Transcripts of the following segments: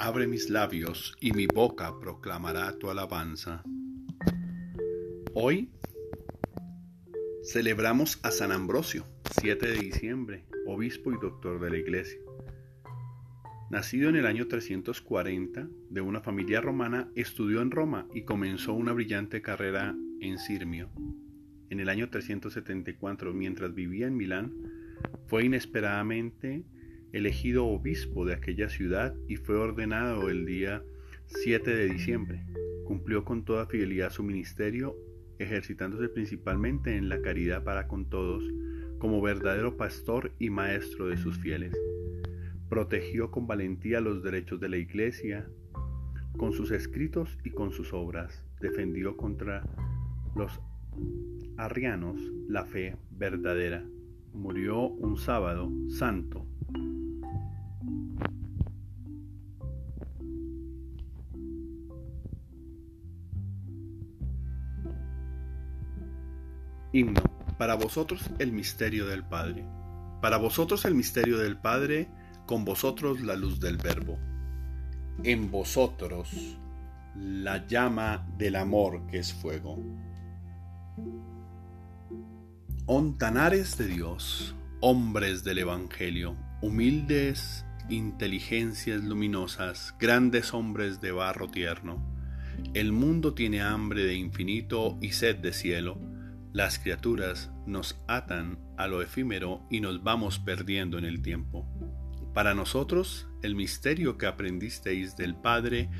abre mis labios y mi boca proclamará tu alabanza. Hoy celebramos a San Ambrosio, 7 de diciembre, obispo y doctor de la Iglesia. Nacido en el año 340 de una familia romana, estudió en Roma y comenzó una brillante carrera en Sirmio. En el año 374, mientras vivía en Milán, fue inesperadamente elegido obispo de aquella ciudad y fue ordenado el día 7 de diciembre. Cumplió con toda fidelidad su ministerio, ejercitándose principalmente en la caridad para con todos, como verdadero pastor y maestro de sus fieles. Protegió con valentía los derechos de la Iglesia, con sus escritos y con sus obras. Defendió contra los arrianos la fe verdadera. Murió un sábado santo Para vosotros el misterio del Padre. Para vosotros el misterio del Padre, con vosotros la luz del Verbo. En vosotros la llama del amor que es fuego. Ontanares de Dios, hombres del Evangelio, humildes inteligencias luminosas, grandes hombres de barro tierno. El mundo tiene hambre de infinito y sed de cielo las criaturas nos atan a lo efímero y nos vamos perdiendo en el tiempo. Para nosotros, el misterio que aprendisteis del Padre,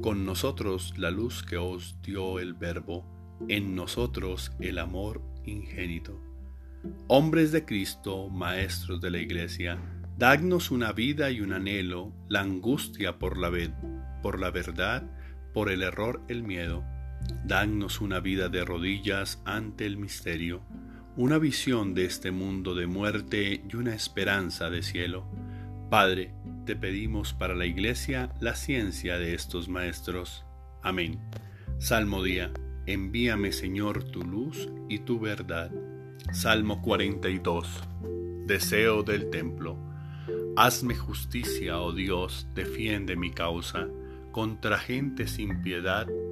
con nosotros la luz que os dio el Verbo, en nosotros el amor ingénito. Hombres de Cristo, maestros de la Iglesia, dadnos una vida y un anhelo, la angustia por la, por la verdad, por el error el miedo Danos una vida de rodillas ante el misterio, una visión de este mundo de muerte y una esperanza de cielo. Padre, te pedimos para la Iglesia la ciencia de estos maestros. Amén. Salmo día. Envíame Señor tu luz y tu verdad. Salmo 42. Deseo del templo. Hazme justicia, oh Dios, defiende mi causa. Contra gente sin piedad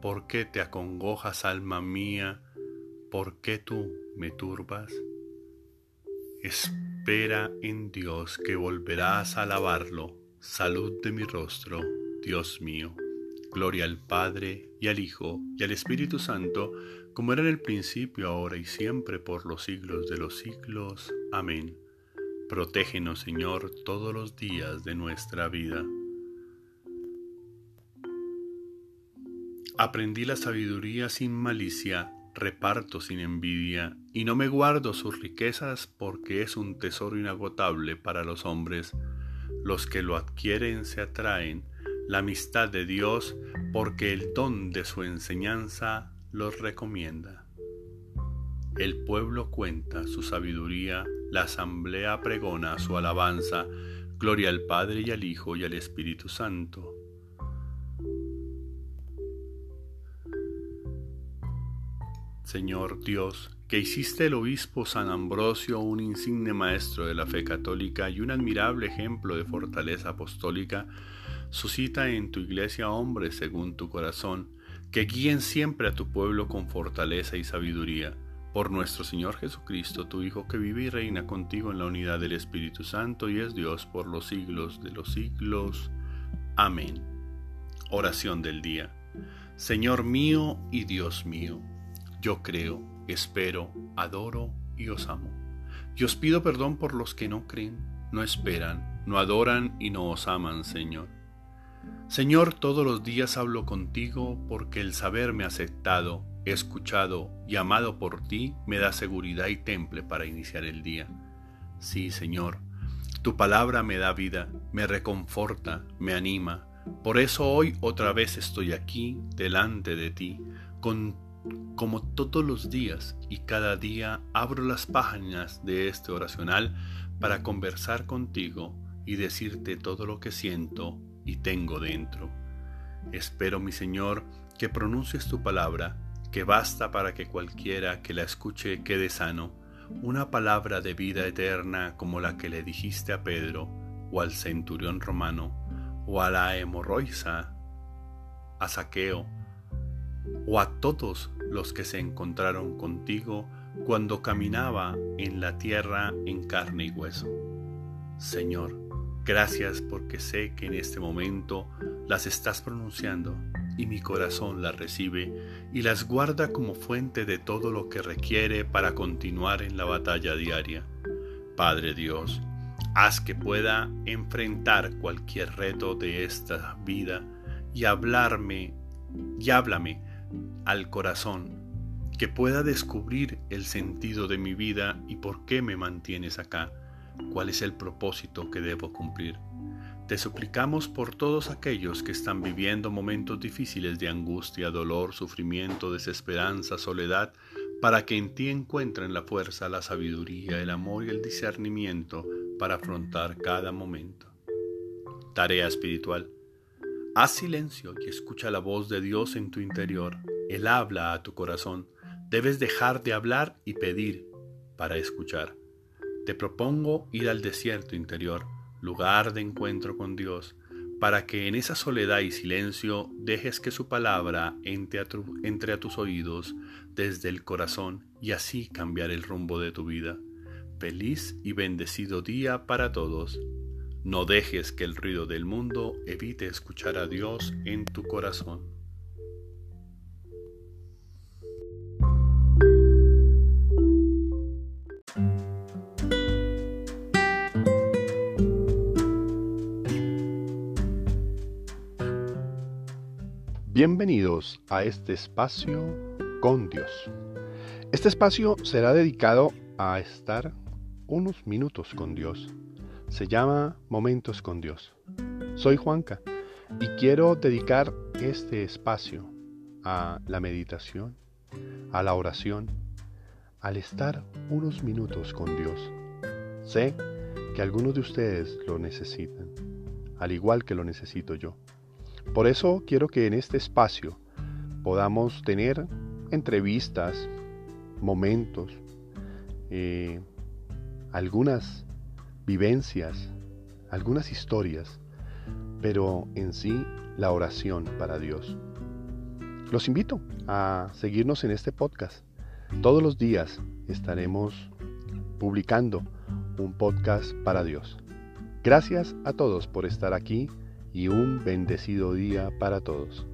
¿Por qué te acongojas, alma mía? ¿Por qué tú me turbas? Espera en Dios que volverás a alabarlo. Salud de mi rostro, Dios mío. Gloria al Padre y al Hijo y al Espíritu Santo, como era en el principio, ahora y siempre, por los siglos de los siglos. Amén. Protégenos, Señor, todos los días de nuestra vida. Aprendí la sabiduría sin malicia, reparto sin envidia, y no me guardo sus riquezas porque es un tesoro inagotable para los hombres. Los que lo adquieren se atraen, la amistad de Dios, porque el don de su enseñanza los recomienda. El pueblo cuenta su sabiduría, la asamblea pregona su alabanza, gloria al Padre y al Hijo y al Espíritu Santo Señor Dios, que hiciste el obispo San Ambrosio un insigne maestro de la fe católica y un admirable ejemplo de fortaleza apostólica, suscita en tu iglesia hombres según tu corazón, que guíen siempre a tu pueblo con fortaleza y sabiduría. Por nuestro Señor Jesucristo, tu Hijo, que vive y reina contigo en la unidad del Espíritu Santo y es Dios por los siglos de los siglos. Amén. Oración del día. Señor mío y Dios mío yo creo, espero, adoro y os amo. Y os pido perdón por los que no creen, no esperan, no adoran y no os aman, Señor. Señor, todos los días hablo contigo porque el saberme aceptado, escuchado y amado por ti me da seguridad y temple para iniciar el día. Sí, Señor, tu palabra me da vida, me reconforta, me anima, Por eso hoy otra vez estoy aquí delante de ti, con, como todos los días, y cada día abro las páginas de este oracional para conversar contigo y decirte todo lo que siento y tengo dentro. Espero, mi Señor, que pronuncies tu palabra, que basta para que cualquiera que la escuche quede sano, una palabra de vida eterna como la que le dijiste a Pedro, o al centurión romano, o a la hemorroisa, a Saqueo, o a todos los que se encontraron contigo cuando caminaba en la tierra en carne y hueso. Señor, gracias porque sé que en este momento las estás pronunciando y mi corazón las recibe y las guarda como fuente de todo lo que requiere para continuar en la batalla diaria. Padre Dios, haz que pueda enfrentar cualquier reto de esta vida y hablarme y háblame al corazón, que pueda descubrir el sentido de mi vida y por qué me mantienes acá, cuál es el propósito que debo cumplir. Te suplicamos por todos aquellos que están viviendo momentos difíciles de angustia, dolor, sufrimiento, desesperanza, soledad, para que en ti encuentren la fuerza, la sabiduría, el amor y el discernimiento para afrontar cada momento. Tarea espiritual. Haz silencio y escucha la voz de Dios en tu interior. Él habla a tu corazón. Debes dejar de hablar y pedir para escuchar. Te propongo ir al desierto interior lugar de encuentro con Dios, para que en esa soledad y silencio dejes que su palabra entre a, tus oídos desde el corazón y así cambiar el rumbo de tu vida. Feliz y bendecido día para todos. No dejes que el ruido del mundo evite escuchar a Dios en tu corazón. Bienvenidos a este espacio con Dios. Este espacio será dedicado a estar unos minutos con Dios. Se llama Momentos con Dios. Soy Juanca y quiero dedicar este espacio a la meditación, a la oración, al estar unos minutos con Dios. Sé que algunos de ustedes lo necesitan, al igual que lo necesito yo. Por eso quiero que en este espacio podamos tener entrevistas, momentos, eh, algunas vivencias, algunas historias, pero en sí la oración para Dios. Los invito a seguirnos en este podcast. Todos los días estaremos publicando un podcast para Dios. Gracias a todos por estar aquí y un bendecido día para todos.